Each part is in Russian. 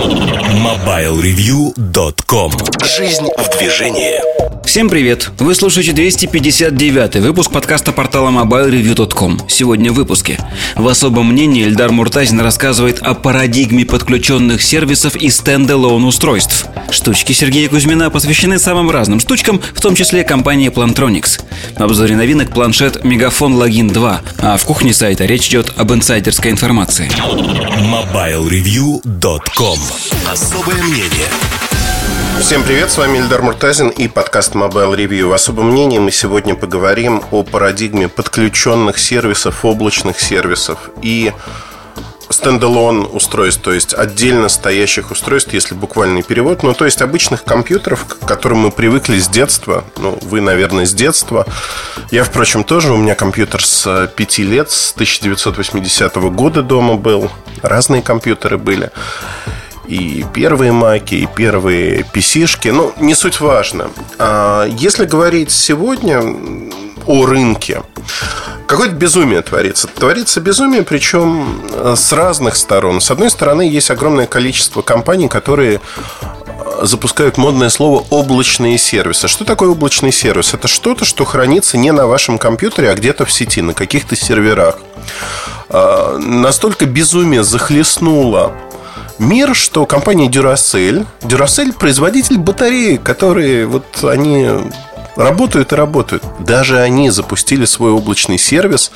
Thank you. MobileReview.com Жизнь в движении Всем привет! Вы слушаете 259 выпуск подкаста портала MobileReview.com. Сегодня в выпуске. В особом мнении Эльдар Муртазин рассказывает о парадигме подключенных сервисов и стендалон устройств. Штучки Сергея Кузьмина посвящены самым разным штучкам, в том числе компании Plantronics. В обзоре новинок планшет Мегафон Логин 2, а в кухне сайта речь идет об инсайдерской информации. MobileReview.com Особое мнение. Всем привет, с вами Ильдар Муртазин и подкаст Mobile Review. В особом мнении мы сегодня поговорим о парадигме подключенных сервисов, облачных сервисов и стендалон устройств, то есть отдельно стоящих устройств, если буквальный перевод, ну, то есть обычных компьютеров, к которым мы привыкли с детства, ну, вы, наверное, с детства. Я, впрочем, тоже, у меня компьютер с 5 лет, с 1980 года дома был, разные компьютеры были и первые маки, и первые PC-шки. Ну, не суть важно. А если говорить сегодня о рынке, какое-то безумие творится. Творится безумие, причем э, с разных сторон. С одной стороны, есть огромное количество компаний, которые э, запускают модное слово облачные сервисы. Что такое облачный сервис? Это что-то, что хранится не на вашем компьютере, а где-то в сети, на каких-то серверах. А, настолько безумие захлестнуло мир, что компания Duracell, Duracell производитель батареи, которые вот они работают и работают. Даже они запустили свой облачный сервис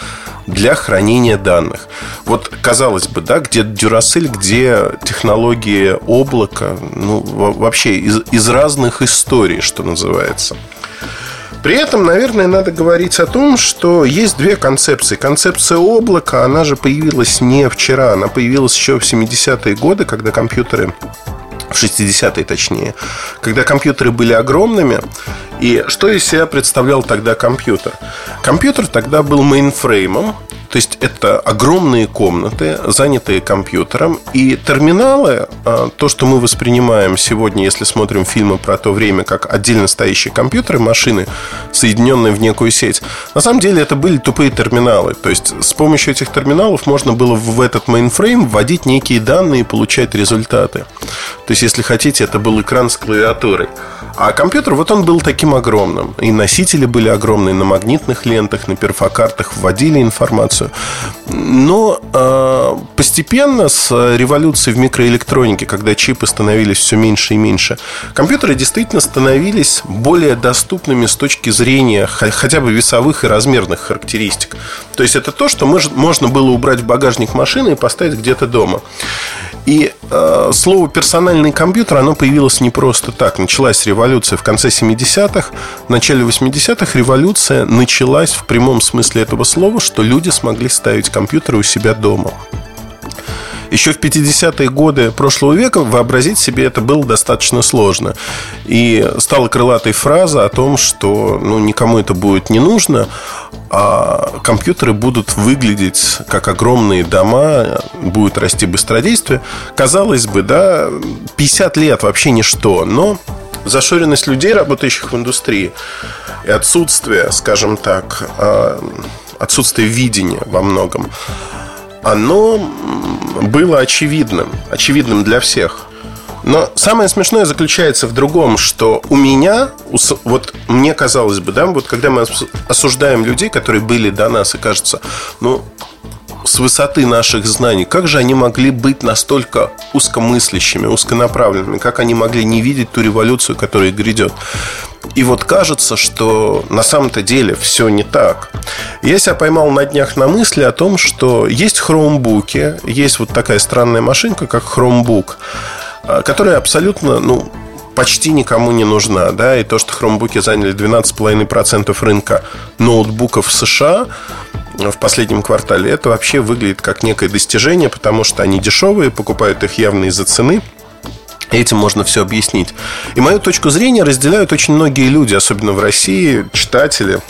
для хранения данных. Вот, казалось бы, да, где Duracell, где технологии облака, ну, вообще из, из разных историй, что называется. При этом, наверное, надо говорить о том, что есть две концепции. Концепция облака, она же появилась не вчера, она появилась еще в 70-е годы, когда компьютеры в 60-е точнее, когда компьютеры были огромными. И что из себя представлял тогда компьютер? Компьютер тогда был мейнфреймом, то есть это огромные комнаты, занятые компьютером. И терминалы, а, то, что мы воспринимаем сегодня, если смотрим фильмы про то время, как отдельно стоящие компьютеры, машины, соединенные в некую сеть, на самом деле это были тупые терминалы. То есть с помощью этих терминалов можно было в этот мейнфрейм вводить некие данные и получать результаты. То есть, если хотите, это был экран с клавиатурой. А компьютер, вот он был таким огромным. И носители были огромные на магнитных лентах, на перфокартах, вводили информацию. Но э, постепенно с революцией в микроэлектронике, когда чипы становились все меньше и меньше, компьютеры действительно становились более доступными с точки зрения хотя бы весовых и размерных характеристик. То есть это то, что можно было убрать в багажник машины и поставить где-то дома. И э, слово персональный компьютер, оно появилось не просто так. Началась революция в конце 70-х, в начале 80-х революция началась в прямом смысле этого слова, что люди смогли ставить компьютеры у себя дома. Еще в 50-е годы прошлого века вообразить себе это было достаточно сложно. И стала крылатой фраза о том, что ну, никому это будет не нужно, а компьютеры будут выглядеть как огромные дома, будет расти быстродействие. Казалось бы, да, 50 лет вообще ничто, но зашоренность людей, работающих в индустрии, и отсутствие, скажем так, а, отсутствие видения во многом, оно было очевидным, очевидным для всех. Но самое смешное заключается в другом, что у меня, вот мне казалось бы, да, вот когда мы осуждаем людей, которые были до нас, и кажется, ну, с высоты наших знаний, как же они могли быть настолько узкомыслящими, узконаправленными, как они могли не видеть ту революцию, которая грядет. И вот кажется, что на самом-то деле все не так. Я себя поймал на днях на мысли о том, что есть хромбуки, есть вот такая странная машинка, как хромбук, которая абсолютно, ну, почти никому не нужна, да, и то, что хромбуки заняли 12,5% рынка ноутбуков в США в последнем квартале, это вообще выглядит как некое достижение, потому что они дешевые, покупают их явно из-за цены – Этим можно все объяснить. И мою точку зрения разделяют очень многие люди, особенно в России, читатели,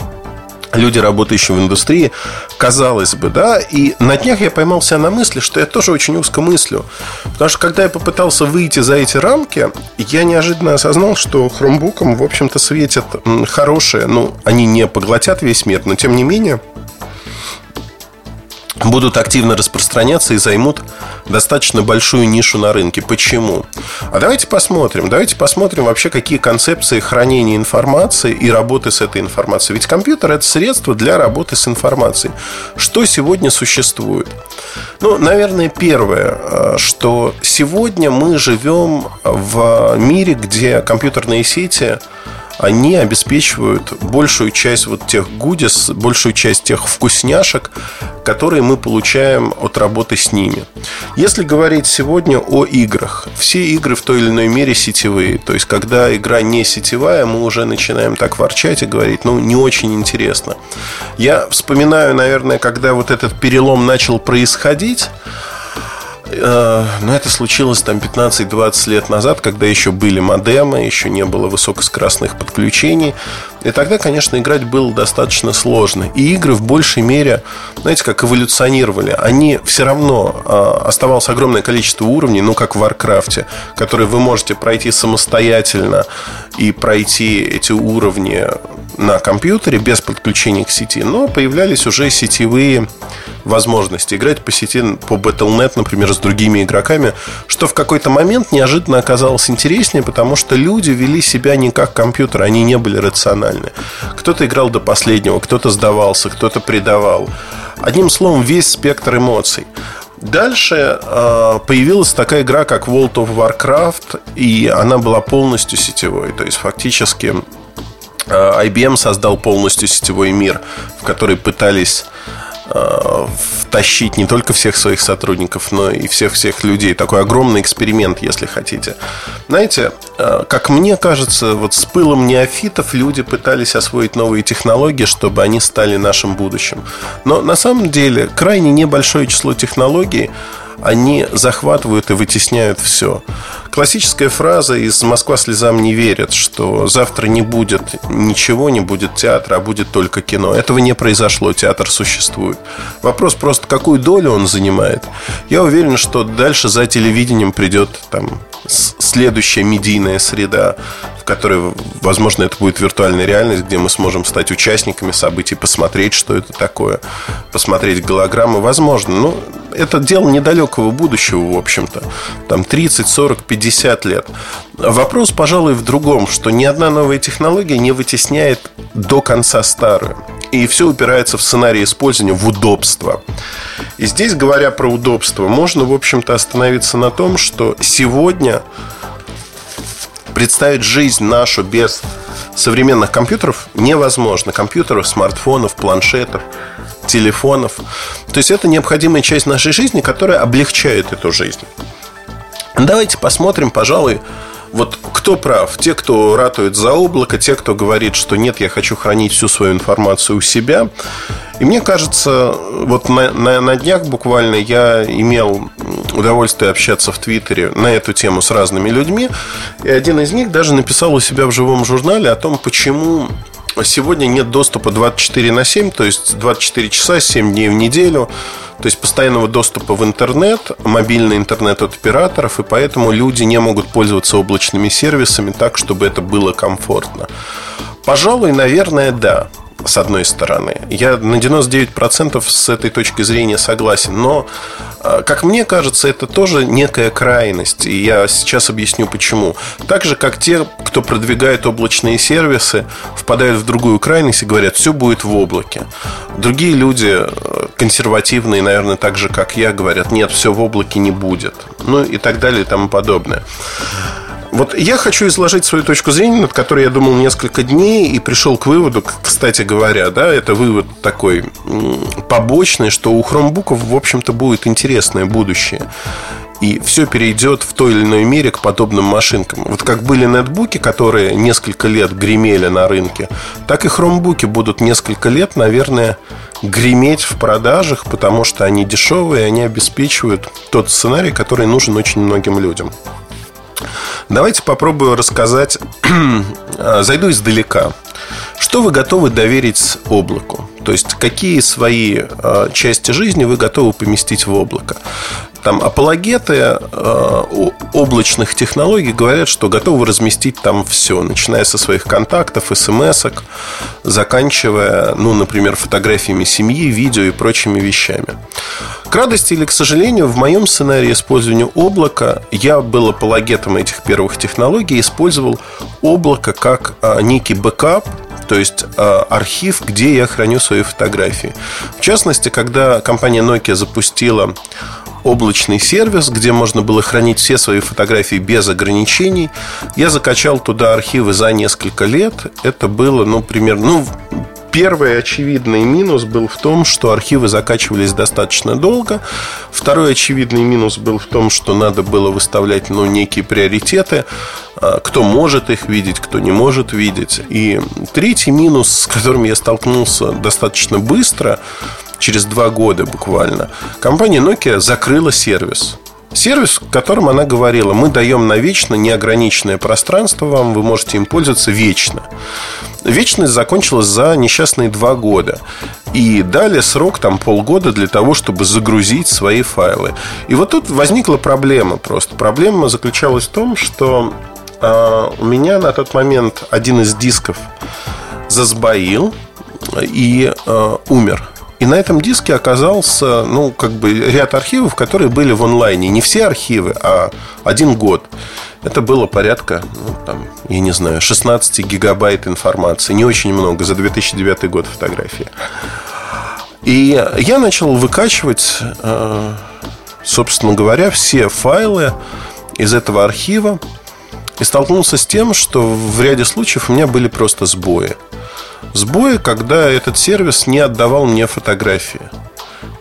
люди, работающие в индустрии, казалось бы, да, и на днях я поймался на мысли, что я тоже очень узко мыслю. Потому что когда я попытался выйти за эти рамки, я неожиданно осознал, что хромбукам, в общем-то, светят хорошие, ну, они не поглотят весь мир, но тем не менее будут активно распространяться и займут достаточно большую нишу на рынке. Почему? А давайте посмотрим. Давайте посмотрим вообще, какие концепции хранения информации и работы с этой информацией. Ведь компьютер – это средство для работы с информацией. Что сегодня существует? Ну, наверное, первое, э, что сегодня мы живем в мире, где компьютерные сети они обеспечивают большую часть вот тех гудис, большую часть тех вкусняшек, которые мы получаем от работы с ними. Если говорить сегодня о играх, все игры в той или иной мере сетевые. То есть, когда игра не сетевая, мы уже начинаем так ворчать и говорить, ну, не очень интересно. Я вспоминаю, наверное, когда вот этот перелом начал происходить, Э, но это случилось там 15-20 лет назад, когда еще были модемы, еще не было высокоскоростных подключений. И тогда, конечно, играть было достаточно сложно. И игры в большей мере, знаете, как эволюционировали. Они все равно э, оставалось огромное количество уровней, ну, как в Варкрафте, которые вы можете пройти самостоятельно и пройти эти уровни на компьютере без подключения к сети, но появлялись уже сетевые возможности играть по сети, по Battle.net, например, с другими игроками, что в какой-то момент неожиданно оказалось интереснее, потому что люди вели себя не как компьютер, они не были рациональны. Кто-то играл до последнего, кто-то сдавался, кто-то предавал. Одним словом, весь спектр эмоций. Дальше э, появилась такая игра, как World of Warcraft, и она была полностью сетевой. То есть, фактически, э, IBM создал полностью сетевой мир, в который пытались втащить не только всех своих сотрудников, но и всех-всех людей. Такой огромный эксперимент, если хотите. Знаете, э, как мне кажется, вот с пылом неофитов люди пытались освоить новые технологии, чтобы они стали нашим будущим. Но на самом деле крайне небольшое число технологий они захватывают и вытесняют все. Классическая фраза из «Москва слезам не верит», что завтра не будет ничего, не будет театра, а будет только кино. Этого не произошло, театр существует. Вопрос просто, какую долю он занимает. Я уверен, что дальше за телевидением придет там следующая медийная среда, в которой, возможно, это будет виртуальная реальность, где мы сможем стать участниками событий, посмотреть, что это такое, посмотреть голограммы, возможно. Но это дело недалекого будущего, в общем-то. Там 30, 40, 50 лет. Вопрос, пожалуй, в другом, что ни одна новая технология не вытесняет до конца старую. И все упирается в сценарий использования, в удобство. И здесь, говоря про удобство, можно, в общем-то, остановиться на том, что сегодня представить жизнь нашу без современных компьютеров невозможно. Компьютеров, смартфонов, планшетов, телефонов. То есть это необходимая часть нашей жизни, которая облегчает эту жизнь. Давайте посмотрим, пожалуй, вот кто прав? Те, кто ратует за облако, те, кто говорит, что нет, я хочу хранить всю свою информацию у себя. И мне кажется, вот на, на, на днях буквально я имел удовольствие общаться в Твиттере на эту тему с разными людьми. И один из них даже написал у себя в живом журнале о том, почему Сегодня нет доступа 24 на 7, то есть 24 часа, 7 дней в неделю. То есть постоянного доступа в интернет, мобильный интернет от операторов, и поэтому люди не могут пользоваться облачными сервисами так, чтобы это было комфортно. Пожалуй, наверное, да с одной стороны. Я на 99% с этой точки зрения согласен. Но, а, как мне кажется, это тоже некая крайность. И я сейчас объясню почему. Так же, как те, кто продвигает облачные сервисы, впадают в другую крайность и говорят, все будет в облаке. Другие люди, э, консервативные, наверное, так же, как я, говорят, нет, все в облаке не будет. Ну и так далее и тому подобное. Вот я хочу изложить свою точку зрения, над которой я думал несколько дней и пришел к выводу, кстати говоря, да, это вывод такой побочный, что у хромбуков, в общем-то, будет интересное будущее. И все перейдет в той или иной мере к подобным машинкам. Вот как были нетбуки, которые несколько лет гремели на рынке, так и хромбуки будут несколько лет, наверное, греметь в продажах, потому что они дешевые, и они обеспечивают тот сценарий, который нужен очень многим людям. Давайте попробую рассказать, зайду издалека. Что вы готовы доверить облаку? То есть, какие свои а, части жизни вы готовы поместить в облако? Там апологеты э, облачных технологий говорят, что готовы разместить там все, начиная со своих контактов, смс заканчивая, ну, например, фотографиями семьи, видео и прочими вещами. К радости или к сожалению, в моем сценарии использования облака я был апологетом этих первых технологий, использовал облако как а, некий бэкап, то есть а, архив, где я храню свои фотографии. В частности, когда компания Nokia запустила облачный сервис, где можно было хранить все свои фотографии без ограничений. Я закачал туда архивы за несколько лет. Это было, ну, примерно, ну, Первый очевидный минус был в том, что архивы закачивались достаточно долго. Второй очевидный минус был в том, что надо было выставлять ну, некие приоритеты. А, кто может их видеть, кто не может видеть. И третий минус, с которым я столкнулся достаточно быстро, через два года буквально, компания Nokia закрыла сервис. Сервис, в котором она говорила, мы даем на вечно неограниченное пространство вам, вы можете им пользоваться вечно. Вечность закончилась за несчастные два года. И дали срок там полгода для того, чтобы загрузить свои файлы. И вот тут возникла проблема просто. Проблема заключалась в том, что э, у меня на тот момент один из дисков засбоил и э, умер. И на этом диске оказался, ну, как бы ряд архивов, которые были в онлайне. Не все архивы, а один год. Это было порядка, ну, там, я не знаю, 16 гигабайт информации. Не очень много, за 2009 год фотографии. И я начал выкачивать, э, собственно говоря, все файлы из этого архива. И столкнулся с тем, что в ряде случаев у меня были просто сбои сбои, когда этот сервис не отдавал мне фотографии.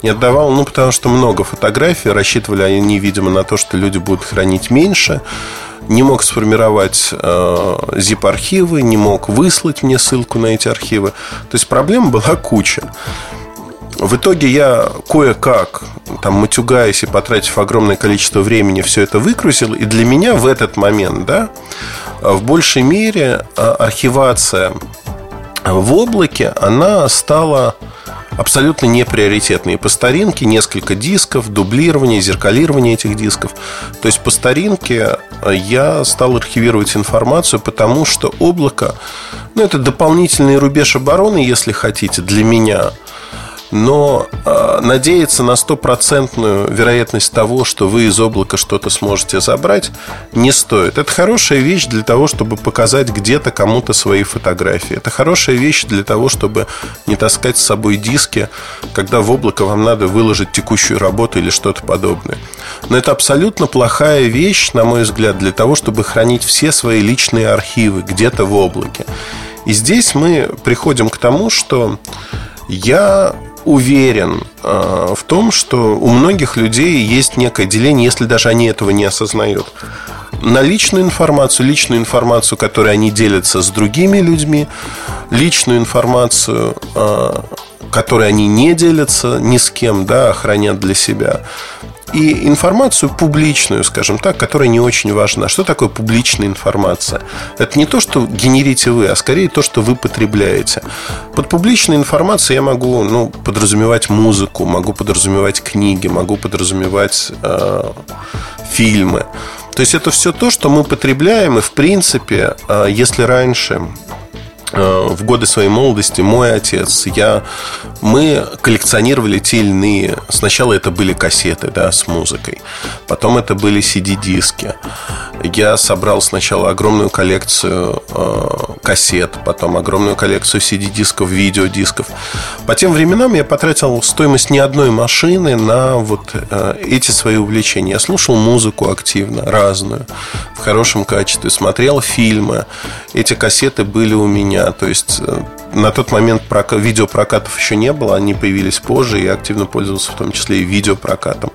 Не отдавал, ну, потому что много фотографий, рассчитывали они, видимо, на то, что люди будут хранить меньше. Не мог сформировать э, zip-архивы, не мог выслать мне ссылку на эти архивы. То есть проблем была куча. В итоге я кое-как, там, матюгаясь и потратив огромное количество времени, все это выкрутил. И для меня в этот момент, да, в большей мере э, архивация в облаке она стала абсолютно неприоритетной. По старинке несколько дисков, дублирование, зеркалирование этих дисков. То есть по старинке я стал архивировать информацию, потому что облако, ну, это дополнительный рубеж обороны, если хотите, для меня – но э, надеяться на стопроцентную вероятность того, что вы из облака что-то сможете забрать, не стоит. Это хорошая вещь для того, чтобы показать где-то кому-то свои фотографии. Это хорошая вещь для того, чтобы не таскать с собой диски, когда в облако вам надо выложить текущую работу или что-то подобное. Но это абсолютно плохая вещь, на мой взгляд, для того, чтобы хранить все свои личные архивы где-то в облаке. И здесь мы приходим к тому, что я уверен э, в том, что у многих людей есть некое деление, если даже они этого не осознают. На личную информацию, личную информацию, которой они делятся с другими людьми, личную информацию, э, которой они не делятся ни с кем, да, а хранят для себя и информацию публичную, скажем так, которая не очень важна. Что такое публичная информация? Это не то, что генерите вы, а скорее то, что вы потребляете. Под публичной информацией я могу ну, подразумевать музыку, могу подразумевать книги, могу подразумевать э, фильмы. То есть это все то, что мы потребляем, и в принципе, э, если раньше в годы своей молодости мой отец, я, мы коллекционировали те или иные. Сначала это были кассеты, да, с музыкой. Потом это были CD-диски. Я собрал сначала огромную коллекцию э, кассет, потом огромную коллекцию CD-дисков, видеодисков. По тем временам я потратил стоимость не одной машины на вот э, эти свои увлечения. Я слушал музыку активно, разную, в хорошем качестве, смотрел фильмы. Эти кассеты были у меня то есть э, на тот момент прокат, видеопрокатов еще не было, они появились позже, и я активно пользовался в том числе и видеопрокатом.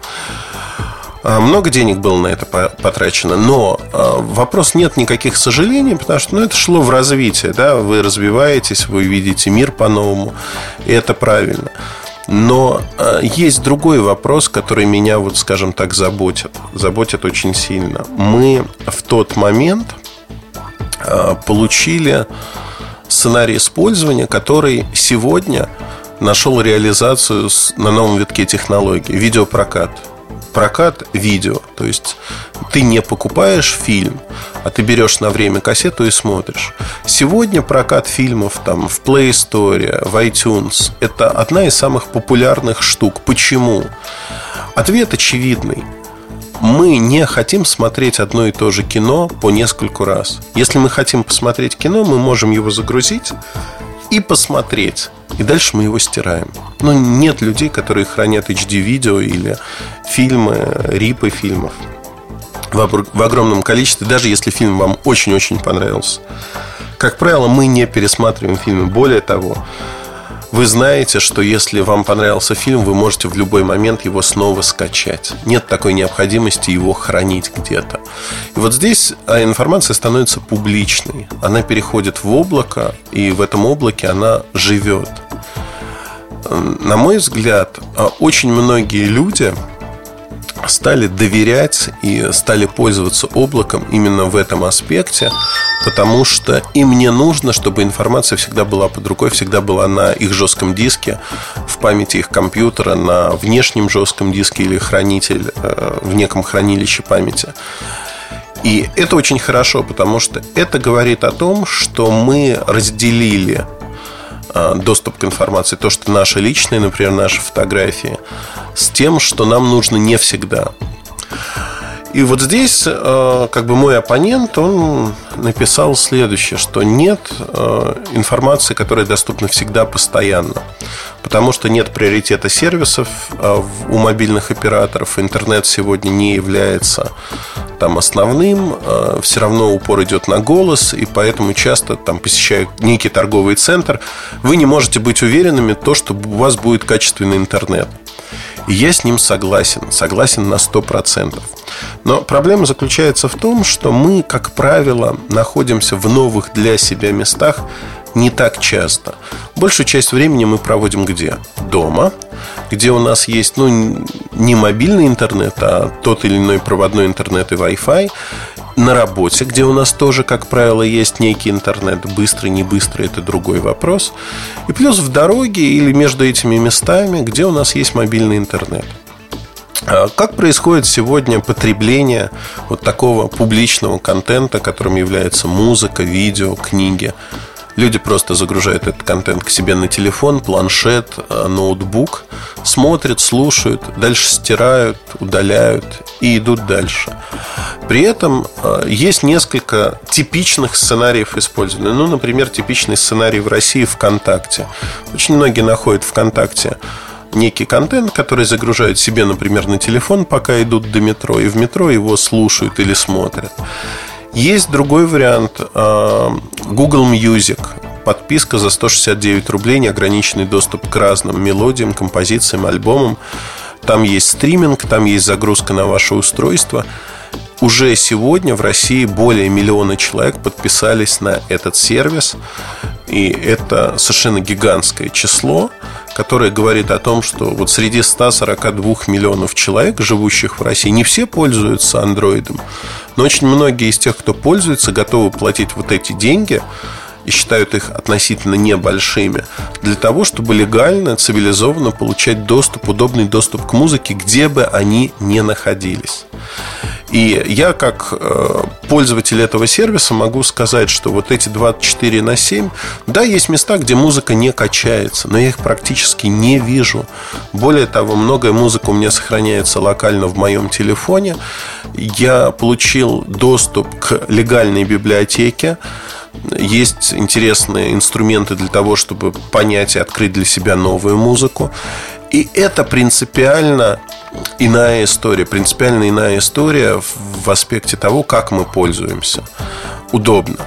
А, много денег было на это потрачено, но а, вопрос нет никаких сожалений, потому что ну, это шло в развитие, да, вы развиваетесь, вы видите мир по-новому, и это правильно. Но э, есть другой вопрос, который меня, вот, скажем так, заботит. Заботит очень сильно. Мы в тот момент получили сценарий использования, который сегодня нашел реализацию на новом витке технологий – видеопрокат. прокат видео. То есть ты не покупаешь фильм, а ты берешь на время кассету и смотришь. Сегодня прокат фильмов там в Play Store, в iTunes – это одна из самых популярных штук. Почему? Ответ очевидный. Мы не хотим смотреть одно и то же кино по нескольку раз. Если мы хотим посмотреть кино, мы можем его загрузить и посмотреть. И дальше мы его стираем. Но нет людей, которые хранят HD-видео или фильмы, рипы фильмов в огромном количестве, даже если фильм вам очень-очень понравился. Как правило, мы не пересматриваем фильмы. Более того, вы знаете, что если вам понравился фильм, вы можете в любой момент его снова скачать. Нет такой необходимости его хранить где-то. И вот здесь а, информация становится публичной. Она переходит в облако, и в этом облаке она живет. На мой взгляд, а, очень многие люди стали доверять и стали пользоваться облаком именно в этом аспекте, потому что им не нужно, чтобы информация всегда была под рукой, всегда была на их жестком диске, в памяти их компьютера, на внешнем жестком диске или хранитель э, в неком хранилище памяти. И это очень хорошо, потому что это говорит о том, что мы разделили доступ к информации, то, что наши личные, например, наши фотографии, с тем, что нам нужно не всегда. И вот здесь, э, как бы мой оппонент, он написал следующее, что нет э, информации, которая доступна всегда постоянно. Потому что нет приоритета сервисов э, у мобильных операторов. Интернет сегодня не является там основным, все равно упор идет на голос, и поэтому часто, там, посещая некий торговый центр, вы не можете быть уверенными, то, что у вас будет качественный интернет. И я с ним согласен, согласен на 100%. Но проблема заключается в том, что мы, как правило, находимся в новых для себя местах не так часто. Большую часть времени мы проводим где? Дома, где у нас есть, ну, не мобильный интернет, а тот или иной проводной интернет и Wi-Fi на работе, где у нас тоже, как правило, есть некий интернет, быстрый, не быстрый, это другой вопрос. И плюс в дороге или между этими местами, где у нас есть мобильный интернет. А как происходит сегодня потребление вот такого публичного контента, которым является музыка, видео, книги? Люди просто загружают этот контент к себе на телефон, планшет, э, ноутбук, смотрят, слушают, дальше стирают, удаляют и идут дальше. При этом э, есть несколько типичных сценариев использования. Ну, например, типичный сценарий в России ВКонтакте. Очень многие находят ВКонтакте некий контент, который загружают себе, например, на телефон, пока идут до метро, и в метро его слушают или смотрят. Есть другой вариант э, Google Music. Подписка за 169 рублей, неограниченный доступ к разным мелодиям, композициям, альбомам. Там есть стриминг, там есть загрузка на ваше устройство. Уже сегодня в России более миллиона человек подписались на этот сервис. И это совершенно гигантское число, которое говорит о том, что вот среди 142 миллионов человек, живущих в России, не все пользуются андроидом, но очень многие из тех, кто пользуется, готовы платить вот эти деньги и считают их относительно небольшими, для того, чтобы легально, цивилизованно получать доступ, удобный доступ к музыке, где бы они ни находились. И я, как э, пользователь этого сервиса, могу сказать, что вот эти 24 на 7, да, есть места, где музыка не качается, но я их практически не вижу. Более того, многое музыка у меня сохраняется локально в моем телефоне. Я получил доступ к легальной библиотеке. Есть интересные инструменты для того, чтобы понять и открыть для себя новую музыку. И это принципиально иная история, принципиально иная история в аспекте того, как мы пользуемся. Удобно.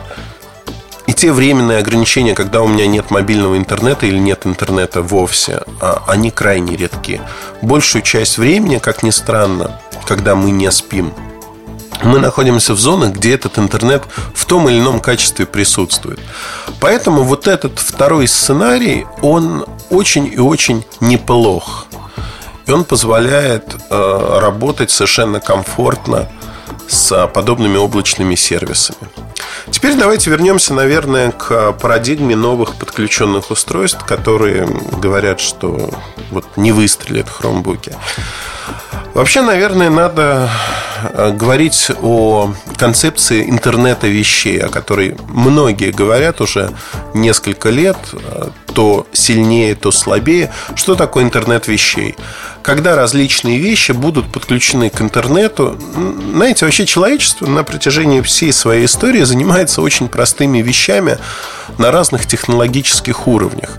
И те временные ограничения, когда у меня нет мобильного интернета или нет интернета вовсе, а, они крайне редки. Большую часть времени, как ни странно, когда мы не спим, мы находимся в зонах, где этот интернет в том или ином качестве присутствует. Поэтому вот этот второй сценарий, он очень и очень неплох. И он позволяет э, работать совершенно комфортно с подобными облачными сервисами. Теперь давайте вернемся, наверное, к парадигме новых подключенных устройств, которые говорят, что вот не выстрелят хромбуки. Вообще, наверное, надо говорить о концепции интернета вещей, о которой многие говорят уже несколько лет, э, то сильнее, то слабее. Что такое интернет вещей? Когда различные вещи будут подключены к интернету, знаете, вообще человечество на протяжении всей своей истории занимается очень простыми вещами на разных технологических уровнях.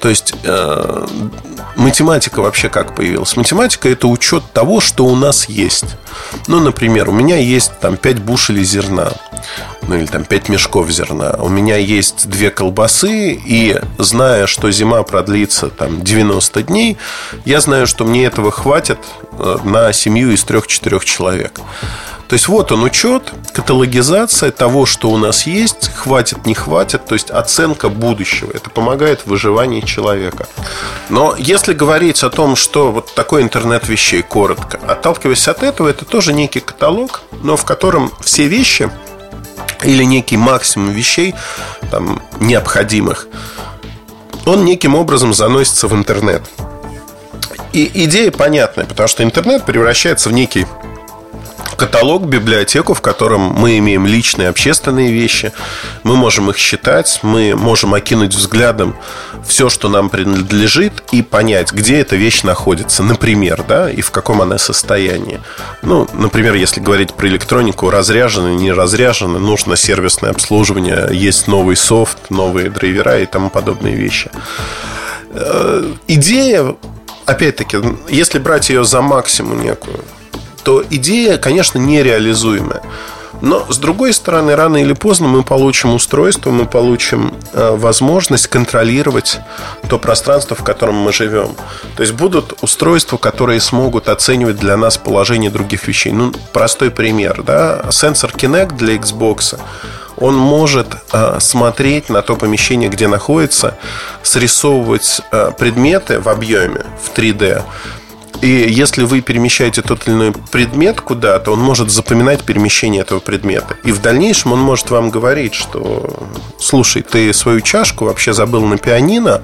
То есть э, математика вообще как появилась? Математика это учет того, что у нас есть. Ну, например, у меня есть там 5 бушелей зерна. Ну, или там 5 мешков зерна. У меня есть две колбасы, и зная, что зима продлится там 90 дней, я знаю, что мне этого хватит э, на семью из трех-четырех человек. То есть вот он учет, каталогизация того, что у нас есть, хватит, не хватит, то есть оценка будущего. Это помогает в выживании человека. Но если говорить о том, что вот такой интернет вещей, коротко, отталкиваясь от этого, это тоже некий каталог, но в котором все вещи или некий максимум вещей там, необходимых, он неким образом заносится в интернет. И идея понятная, потому что интернет превращается в некий каталог, библиотеку, в котором мы имеем личные общественные вещи. Мы можем их считать, мы можем окинуть взглядом все, что нам принадлежит, и понять, где эта вещь находится, например, да, и в каком она состоянии. Ну, например, если говорить про электронику, разряжено, не разряжено, нужно сервисное обслуживание, есть новый софт, новые драйвера и тому подобные вещи. Э, идея опять-таки, если брать ее за максимум некую, то идея, конечно, нереализуемая. Но, с другой стороны, рано или поздно мы получим устройство, мы получим э, возможность контролировать то пространство, в котором мы живем. То есть будут устройства, которые смогут оценивать для нас положение других вещей. Ну, простой пример, да, сенсор Kinect для Xbox он может э, смотреть на то помещение, где находится, срисовывать э, предметы в объеме в 3D и если вы перемещаете тот или иной предмет куда-то, он может запоминать перемещение этого предмета. И в дальнейшем он может вам говорить, что слушай, ты свою чашку вообще забыл на пианино,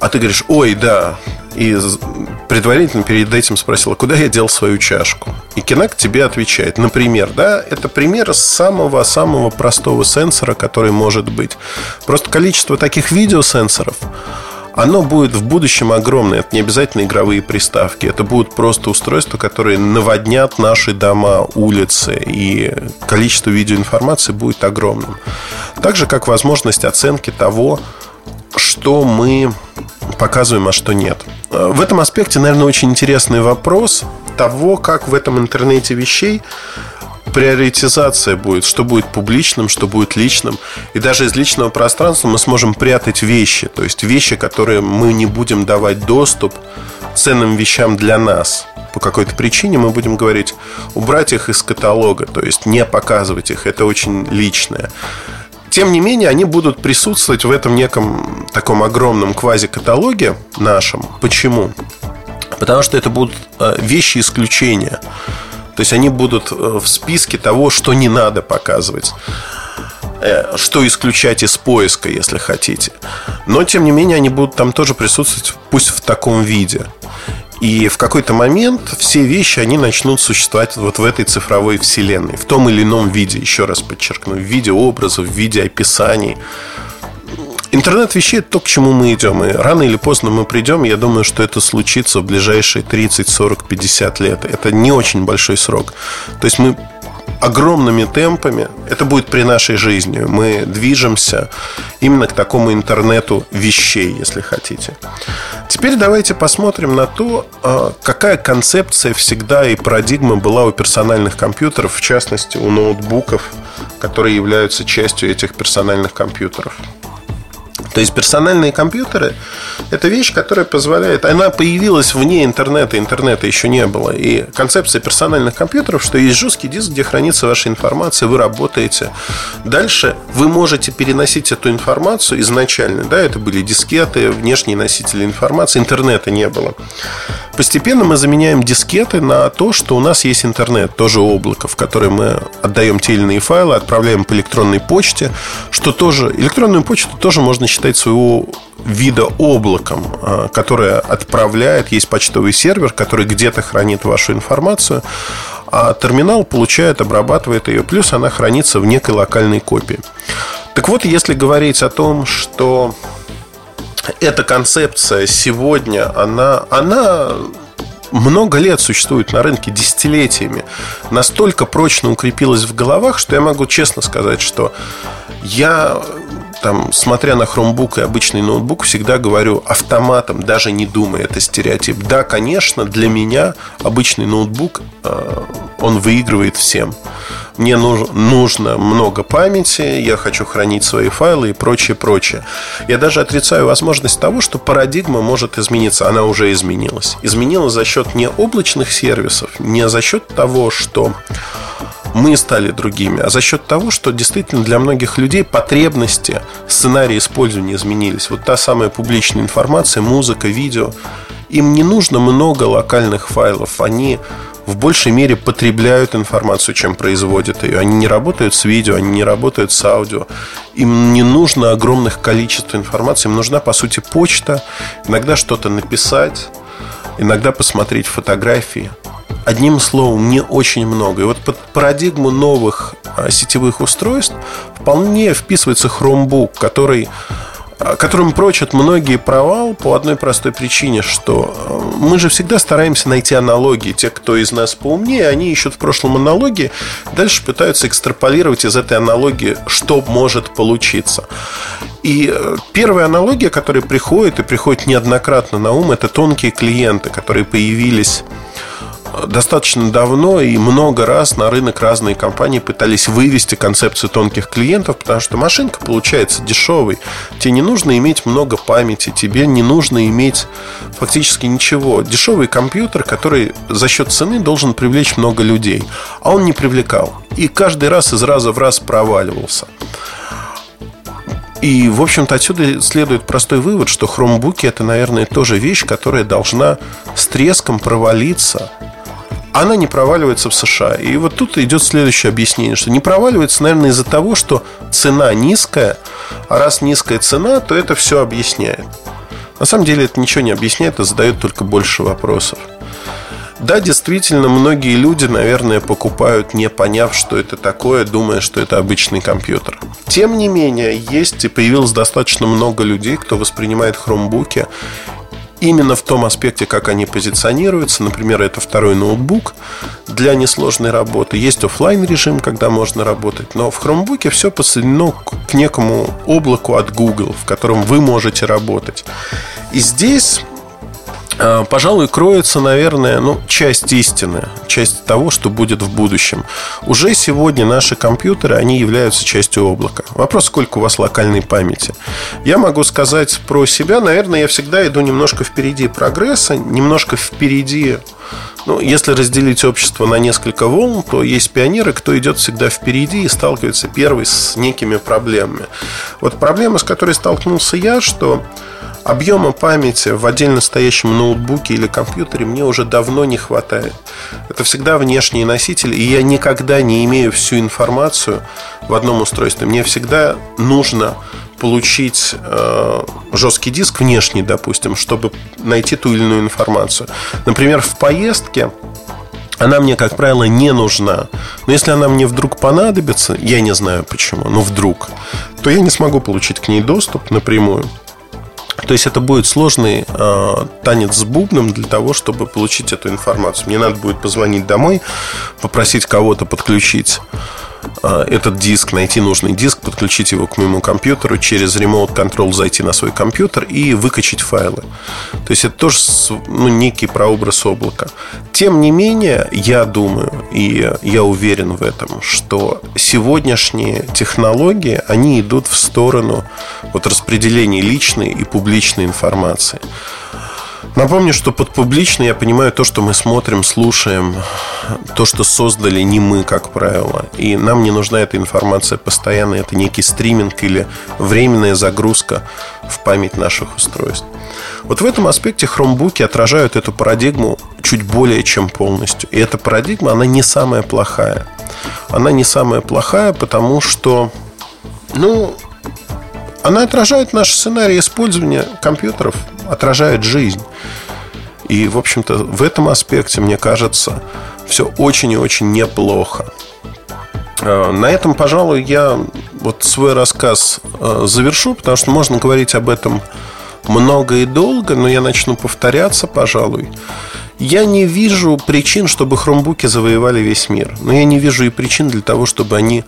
а ты говоришь, ой, да. И предварительно перед этим спросила, куда я дел свою чашку. И Кинак тебе отвечает. Например, да, это пример самого-самого простого сенсора, который может быть. Просто количество таких видеосенсоров оно будет в будущем огромное. Это не обязательно игровые приставки. Это будут просто устройства, которые наводнят наши дома, улицы. И количество видеоинформации будет огромным. Так же, как возможность оценки того, что мы показываем, а что нет. В этом аспекте, наверное, очень интересный вопрос того, как в этом интернете вещей приоритизация будет, что будет публичным, что будет личным. И даже из личного пространства мы сможем прятать вещи, то есть вещи, которые мы не будем давать доступ ценным вещам для нас. По какой-то причине мы будем говорить, убрать их из каталога, то есть не показывать их, это очень личное. Тем не менее, они будут присутствовать в этом неком таком огромном квази-каталоге нашем. Почему? Потому что это будут э, вещи исключения. То есть они будут э, в списке того, что не надо показывать э, что исключать из поиска, если хотите. Но, тем не менее, они будут там тоже присутствовать, пусть в таком виде. И в какой-то момент все вещи, они начнут существовать вот в этой цифровой вселенной, в том или ином виде, еще раз подчеркну, в виде образов, в виде описаний. Интернет вещей – это то, к чему мы идем. И рано или поздно мы придем. Я думаю, что это случится в ближайшие 30, 40, 50 лет. Это не очень большой срок. То есть мы огромными темпами, это будет при нашей жизни, мы движемся именно к такому интернету вещей, если хотите. Теперь давайте посмотрим на то, а, какая концепция всегда и парадигма была у персональных компьютеров, в частности у ноутбуков, которые являются частью этих персональных компьютеров. То есть персональные компьютеры – это вещь, которая позволяет… Она появилась вне интернета, интернета еще не было. И концепция персональных компьютеров, что есть жесткий диск, где хранится ваша информация, вы работаете. Дальше вы можете переносить эту информацию изначально. Да, это были дискеты, внешние носители информации, интернета не было. Постепенно мы заменяем дискеты на то, что у нас есть интернет, тоже облако, в которое мы отдаем те или иные файлы, отправляем по электронной почте, что тоже электронную почту тоже можно считать своего вида облаком, а, которое отправляет, есть почтовый сервер, который где-то хранит вашу информацию, а терминал получает, обрабатывает ее, плюс она хранится в некой локальной копии. Так вот, если говорить о том, что эта концепция сегодня, она, она много лет существует на рынке, десятилетиями, настолько прочно укрепилась в головах, что я могу честно сказать, что я там, смотря на Chromebook и обычный ноутбук, всегда говорю автоматом, даже не думая, это стереотип. Да, конечно, для меня обычный ноутбук, э, он выигрывает всем. Мне нужно много памяти, я хочу хранить свои файлы и прочее, прочее. Я даже отрицаю возможность того, что парадигма может измениться. Она уже изменилась. Изменилась за счет не облачных сервисов, не за счет того, что мы стали другими, а за счет того, что действительно для многих людей потребности, сценарии использования изменились. Вот та самая публичная информация, музыка, видео. Им не нужно много локальных файлов. Они в большей мере потребляют информацию, чем производят ее. Они не работают с видео, они не работают с аудио. Им не нужно огромных количеств информации. Им нужна, по сути, почта, иногда что-то написать, иногда посмотреть фотографии. Одним словом, не очень много. И вот под парадигму новых а, сетевых устройств вполне вписывается Chromebook, который а, которым прочат многие провал по одной простой причине, что а, мы же всегда стараемся найти аналогии. Те, кто из нас поумнее, они ищут в прошлом аналогии, дальше пытаются экстраполировать из этой аналогии, что может получиться. И э, первая аналогия, которая приходит и приходит неоднократно на ум, это тонкие клиенты, которые появились достаточно давно и много раз на рынок разные компании пытались вывести концепцию тонких клиентов, потому что машинка получается дешевой. Тебе не нужно иметь много памяти, тебе не нужно иметь фактически ничего. Дешевый компьютер, который за счет цены должен привлечь много людей, а он не привлекал. И каждый раз из раза в раз проваливался. И, в общем-то, отсюда следует простой вывод, что хромбуки это, наверное, тоже вещь, которая должна с треском провалиться она не проваливается в США. И вот тут идет следующее объяснение, что не проваливается, наверное, из-за того, что цена низкая, а раз низкая цена, то это все объясняет. На самом деле это ничего не объясняет, а задает только больше вопросов. Да, действительно, многие люди, наверное, покупают, не поняв, что это такое, думая, что это обычный компьютер. Тем не менее, есть и появилось достаточно много людей, кто воспринимает хромбуки именно в том аспекте, как они позиционируются. Например, это второй ноутбук для несложной работы. Есть офлайн режим, когда можно работать. Но в Chromebook все подсоединено к некому облаку от Google, в котором вы можете работать. И здесь пожалуй, кроется, наверное, ну, часть истины, часть того, что будет в будущем. Уже сегодня наши компьютеры, они являются частью облака. Вопрос, сколько у вас локальной памяти. Я могу сказать про себя, наверное, я всегда иду немножко впереди прогресса, немножко впереди ну, если разделить общество на несколько волн, то есть пионеры, кто идет всегда впереди и сталкивается первый с некими проблемами. Вот проблема, с которой столкнулся я, что Объема памяти в отдельно стоящем ноутбуке или компьютере мне уже давно не хватает. Это всегда внешние носители, и я никогда не имею всю информацию в одном устройстве. Мне всегда нужно получить э, жесткий диск внешний, допустим, чтобы найти ту или иную информацию. Например, в поездке она мне, как правило, не нужна. Но если она мне вдруг понадобится, я не знаю почему, но вдруг, то я не смогу получить к ней доступ напрямую. То есть это будет сложный э, танец с бубном для того, чтобы получить эту информацию. Мне надо будет позвонить домой, попросить кого-то подключить этот диск, найти нужный диск, подключить его к моему компьютеру, через Remote Control зайти на свой компьютер и выкачать файлы. То есть это тоже ну, некий прообраз облака. Тем не менее, я думаю, и я уверен в этом, что сегодняшние технологии, они идут в сторону вот распределения личной и публичной информации. Напомню, что под публично я понимаю то, что мы смотрим, слушаем, то, что создали не мы, как правило. И нам не нужна эта информация постоянно. Это некий стриминг или временная загрузка в память наших устройств. Вот в этом аспекте хромбуки отражают эту парадигму чуть более чем полностью. И эта парадигма, она не самая плохая. Она не самая плохая, потому что, ну, она отражает наш сценарий использования компьютеров, отражает жизнь. И, в общем-то, в этом аспекте, мне кажется, все очень и очень неплохо. А, на этом, пожалуй, я вот свой рассказ а, завершу, потому что можно говорить об этом много и долго, но я начну повторяться, пожалуй. Я не вижу причин, чтобы хромбуки завоевали весь мир. Но я не вижу и причин для того, чтобы они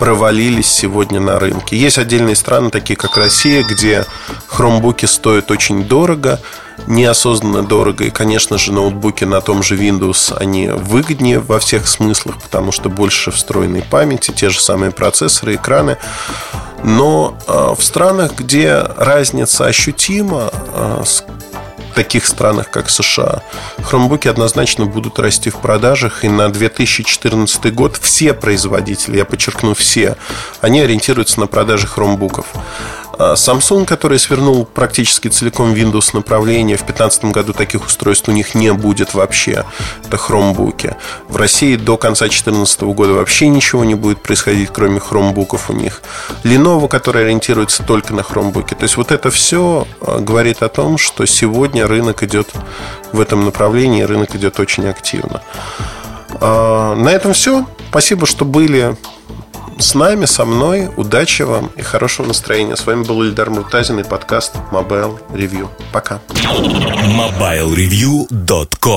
провалились сегодня на рынке. Есть отдельные страны, такие как Россия, где хромбуки стоят очень дорого, неосознанно дорого. И, конечно же, ноутбуки на том же Windows, они выгоднее во всех смыслах, потому что больше встроенной памяти, те же самые процессоры, экраны. Но э, в странах, где разница ощутима, э, таких странах, как США, хромбуки однозначно будут расти в продажах. И на 2014 год все производители, я подчеркну все, они ориентируются на продажи хромбуков. А Samsung, который свернул практически целиком Windows направление, в 2015 году таких устройств у них не будет вообще. Это хромбуки. В России до конца 2014 года вообще ничего не будет происходить, кроме хромбуков у них. Lenovo, который ориентируется только на хромбуки. То есть вот это все а, говорит о том, что сегодня рынок идет в этом направлении, рынок идет очень активно. А, на этом все. Спасибо, что были с нами, со мной. Удачи вам и хорошего настроения. С вами был Ильдар Муртазин и подкаст Mobile Review. Пока. MobileReview.com